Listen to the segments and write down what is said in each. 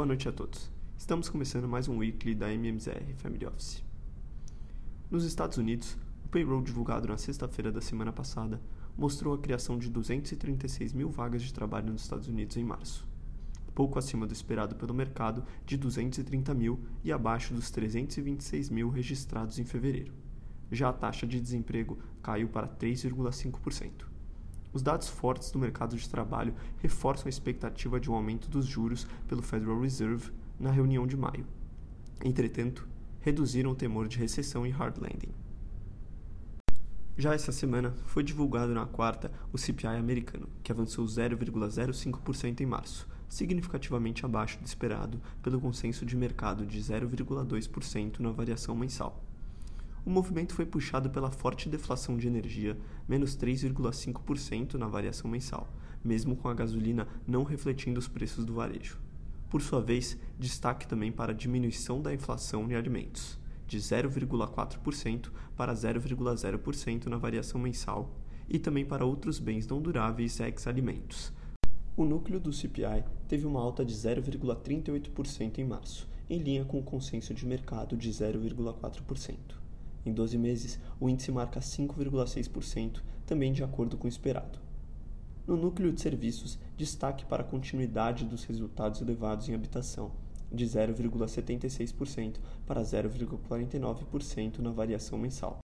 Boa noite a todos. Estamos começando mais um weekly da MMZR Family Office. Nos Estados Unidos, o payroll divulgado na sexta-feira da semana passada mostrou a criação de 236 mil vagas de trabalho nos Estados Unidos em março, pouco acima do esperado pelo mercado de 230 mil e abaixo dos 326 mil registrados em fevereiro. Já a taxa de desemprego caiu para 3,5%. Os dados fortes do mercado de trabalho reforçam a expectativa de um aumento dos juros pelo Federal Reserve na reunião de maio. Entretanto, reduziram o temor de recessão e hard landing. Já essa semana, foi divulgado na quarta o CPI americano, que avançou 0,05% em março, significativamente abaixo do esperado pelo consenso de mercado de 0,2% na variação mensal. O movimento foi puxado pela forte deflação de energia, menos 3,5% na variação mensal, mesmo com a gasolina não refletindo os preços do varejo. Por sua vez, destaque também para a diminuição da inflação em alimentos, de 0,4% para 0,0% na variação mensal, e também para outros bens não duráveis ex-alimentos. O núcleo do CPI teve uma alta de 0,38% em março, em linha com o consenso de mercado de 0,4%. Em 12 meses, o índice marca 5,6%, também de acordo com o esperado. No núcleo de serviços, destaque para a continuidade dos resultados elevados em habitação, de 0,76% para 0,49% na variação mensal.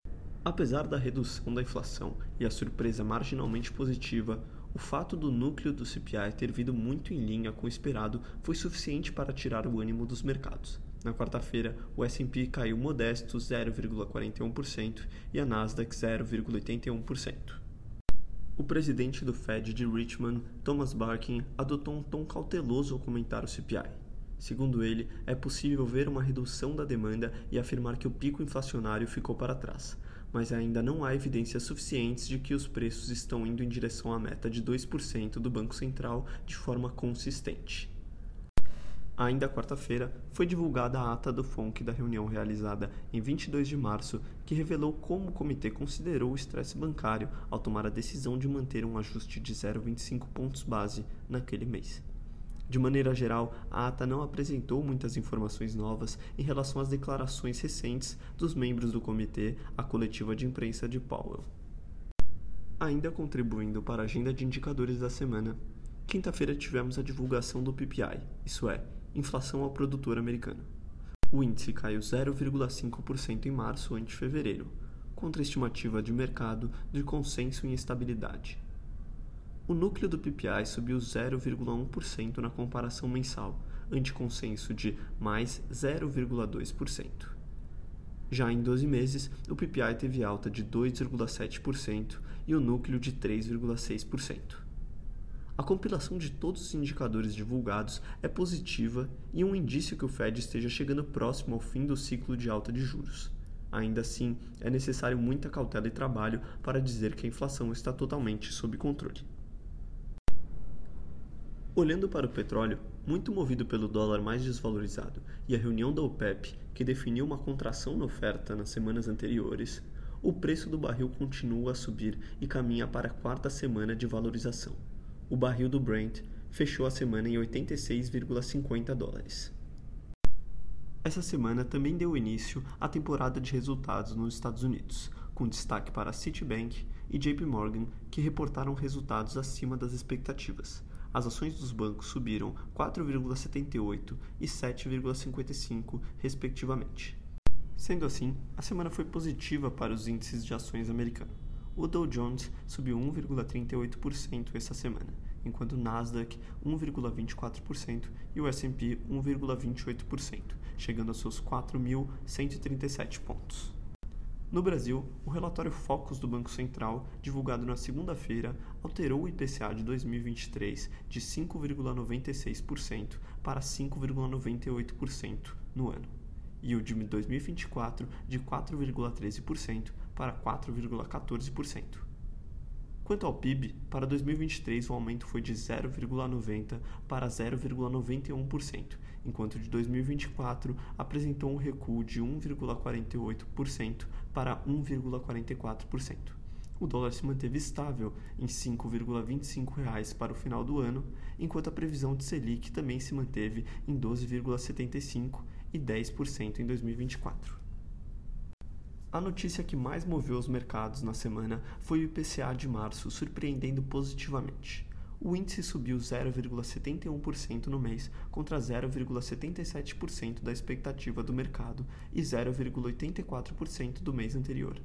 Apesar da redução da inflação e a surpresa marginalmente positiva, o fato do núcleo do CPI ter vindo muito em linha com o esperado foi suficiente para tirar o ânimo dos mercados. Na quarta-feira, o S&P caiu modesto 0,41% e a Nasdaq 0,81%. O presidente do Fed de Richmond, Thomas Barkin, adotou um tom cauteloso ao comentar o CPI. Segundo ele, é possível ver uma redução da demanda e afirmar que o pico inflacionário ficou para trás, mas ainda não há evidências suficientes de que os preços estão indo em direção à meta de 2% do Banco Central de forma consistente. Ainda quarta-feira, foi divulgada a ata do FONC da reunião realizada em 22 de março, que revelou como o comitê considerou o estresse bancário ao tomar a decisão de manter um ajuste de 0,25 pontos base naquele mês. De maneira geral, a ata não apresentou muitas informações novas em relação às declarações recentes dos membros do comitê à coletiva de imprensa de Powell. Ainda contribuindo para a agenda de indicadores da semana, quinta-feira tivemos a divulgação do PPI, isso é, inflação ao produtor americano. O índice caiu 0,5% em março ante fevereiro, contra a estimativa de mercado de consenso em estabilidade. O núcleo do PPI subiu 0,1% na comparação mensal, ante consenso de mais 0,2%. Já em 12 meses, o PPI teve alta de 2,7% e o núcleo de 3,6%. A compilação de todos os indicadores divulgados é positiva e um indício que o Fed esteja chegando próximo ao fim do ciclo de alta de juros. Ainda assim, é necessário muita cautela e trabalho para dizer que a inflação está totalmente sob controle. Olhando para o petróleo, muito movido pelo dólar mais desvalorizado e a reunião da OPEP, que definiu uma contração na oferta nas semanas anteriores, o preço do barril continua a subir e caminha para a quarta semana de valorização o barril do Brent fechou a semana em 86,50 dólares. Essa semana também deu início à temporada de resultados nos Estados Unidos, com destaque para Citibank e JP Morgan, que reportaram resultados acima das expectativas. As ações dos bancos subiram 4,78 e 7,55, respectivamente. Sendo assim, a semana foi positiva para os índices de ações americanos o Dow Jones subiu 1,38% essa semana, enquanto o Nasdaq 1,24% e o S&P 1,28%, chegando aos seus 4.137 pontos. No Brasil, o relatório Focus do Banco Central, divulgado na segunda-feira, alterou o IPCA de 2023 de 5,96% para 5,98% no ano, e o de 2024 de 4,13% para 4,14%. Quanto ao PIB, para 2023 o aumento foi de 0,90% para 0,91%, enquanto de 2024 apresentou um recuo de 1,48% para 1,44%. O dólar se manteve estável em R$ 5,25 para o final do ano, enquanto a previsão de Selic também se manteve em 12,75% e 10% em 2024. A notícia que mais moveu os mercados na semana foi o IPCA de março, surpreendendo positivamente. O índice subiu 0,71% no mês contra 0,77% da expectativa do mercado e 0,84% do mês anterior.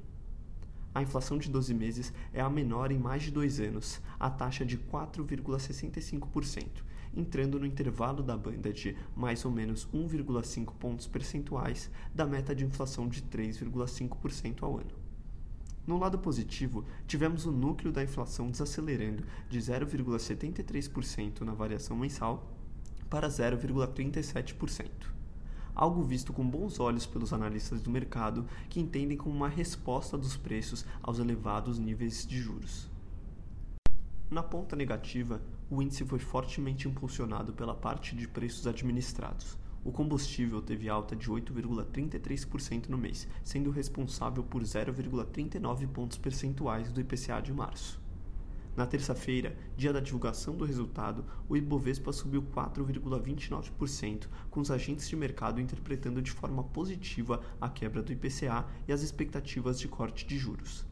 A inflação de 12 meses é a menor em mais de dois anos, a taxa de 4,65%, entrando no intervalo da banda de mais ou menos 1,5 pontos percentuais da meta de inflação de 3,5% ao ano. No lado positivo, tivemos o núcleo da inflação desacelerando de 0,73% na variação mensal para 0,37% algo visto com bons olhos pelos analistas do mercado que entendem como uma resposta dos preços aos elevados níveis de juros. Na ponta negativa, o índice foi fortemente impulsionado pela parte de preços administrados. O combustível teve alta de 8,33% no mês, sendo responsável por 0,39 pontos percentuais do IPCA de março. Na terça-feira, dia da divulgação do resultado, o Ibovespa subiu 4,29%, com os agentes de mercado interpretando de forma positiva a quebra do IPCA e as expectativas de corte de juros.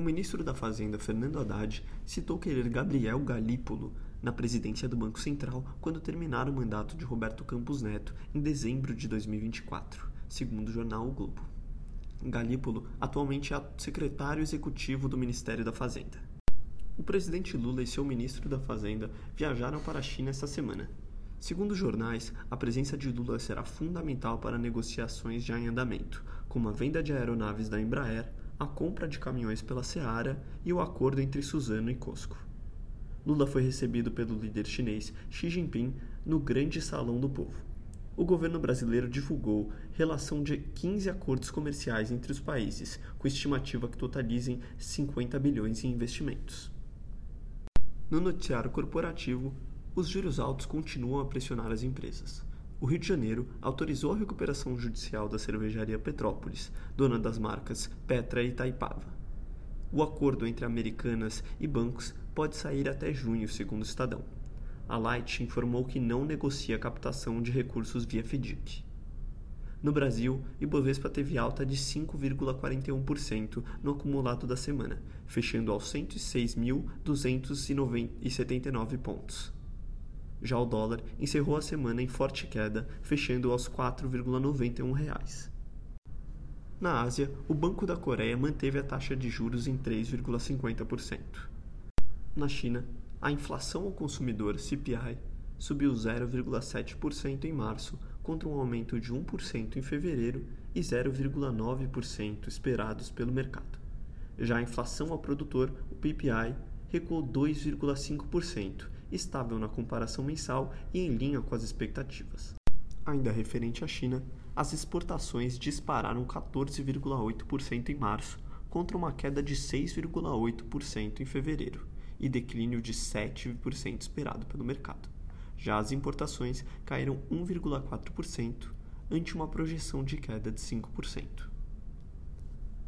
O ministro da Fazenda, Fernando Haddad, citou querer Gabriel Galípolo na presidência do Banco Central quando terminar o mandato de Roberto Campos Neto em dezembro de 2024, segundo o jornal O Globo. Galípolo atualmente é secretário executivo do Ministério da Fazenda. O presidente Lula e seu ministro da Fazenda viajaram para a China esta semana. Segundo jornais, a presença de Lula será fundamental para negociações já em andamento, como a venda de aeronaves da Embraer, a compra de caminhões pela Seara e o acordo entre Suzano e Cosco. Lula foi recebido pelo líder chinês Xi Jinping no Grande Salão do Povo. O governo brasileiro divulgou relação de 15 acordos comerciais entre os países, com estimativa que totalizem 50 bilhões em investimentos. No noticiário corporativo, os juros altos continuam a pressionar as empresas. O Rio de Janeiro autorizou a recuperação judicial da cervejaria Petrópolis, dona das marcas Petra e Itaipava. O acordo entre Americanas e bancos pode sair até junho, segundo o Estadão. A Light informou que não negocia a captação de recursos via FDIC. No Brasil, Ibovespa teve alta de 5,41% no acumulado da semana, fechando aos 106.279 pontos. Já o dólar encerrou a semana em forte queda, fechando aos 4,91 reais. Na Ásia, o Banco da Coreia manteve a taxa de juros em 3,50%. Na China, a inflação ao consumidor CPI subiu 0,7% em março, contra um aumento de 1% em fevereiro e 0,9% esperados pelo mercado. Já a inflação ao produtor, o PPI, recuou 2,5%, estável na comparação mensal e em linha com as expectativas. Ainda referente à China, as exportações dispararam 14,8% em março, contra uma queda de 6,8% em fevereiro e declínio de 7% esperado pelo mercado. Já as importações caíram 1,4%, ante uma projeção de queda de 5%.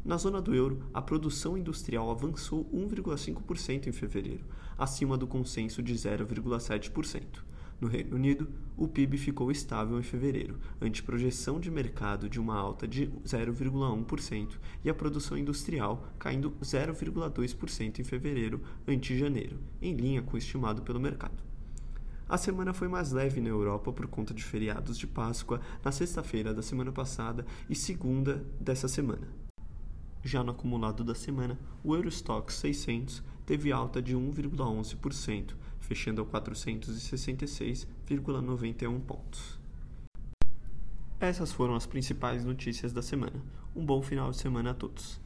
Na zona do euro, a produção industrial avançou 1,5% em fevereiro, acima do consenso de 0,7%. No Reino Unido, o PIB ficou estável em fevereiro, ante projeção de mercado de uma alta de 0,1% e a produção industrial caindo 0,2% em fevereiro ante janeiro, em linha com o estimado pelo mercado. A semana foi mais leve na Europa por conta de feriados de Páscoa na sexta-feira da semana passada e segunda dessa semana. Já no acumulado da semana, o Eurostock 600 teve alta de 1,11%, fechando a 466,91 pontos. Essas foram as principais notícias da semana. Um bom final de semana a todos.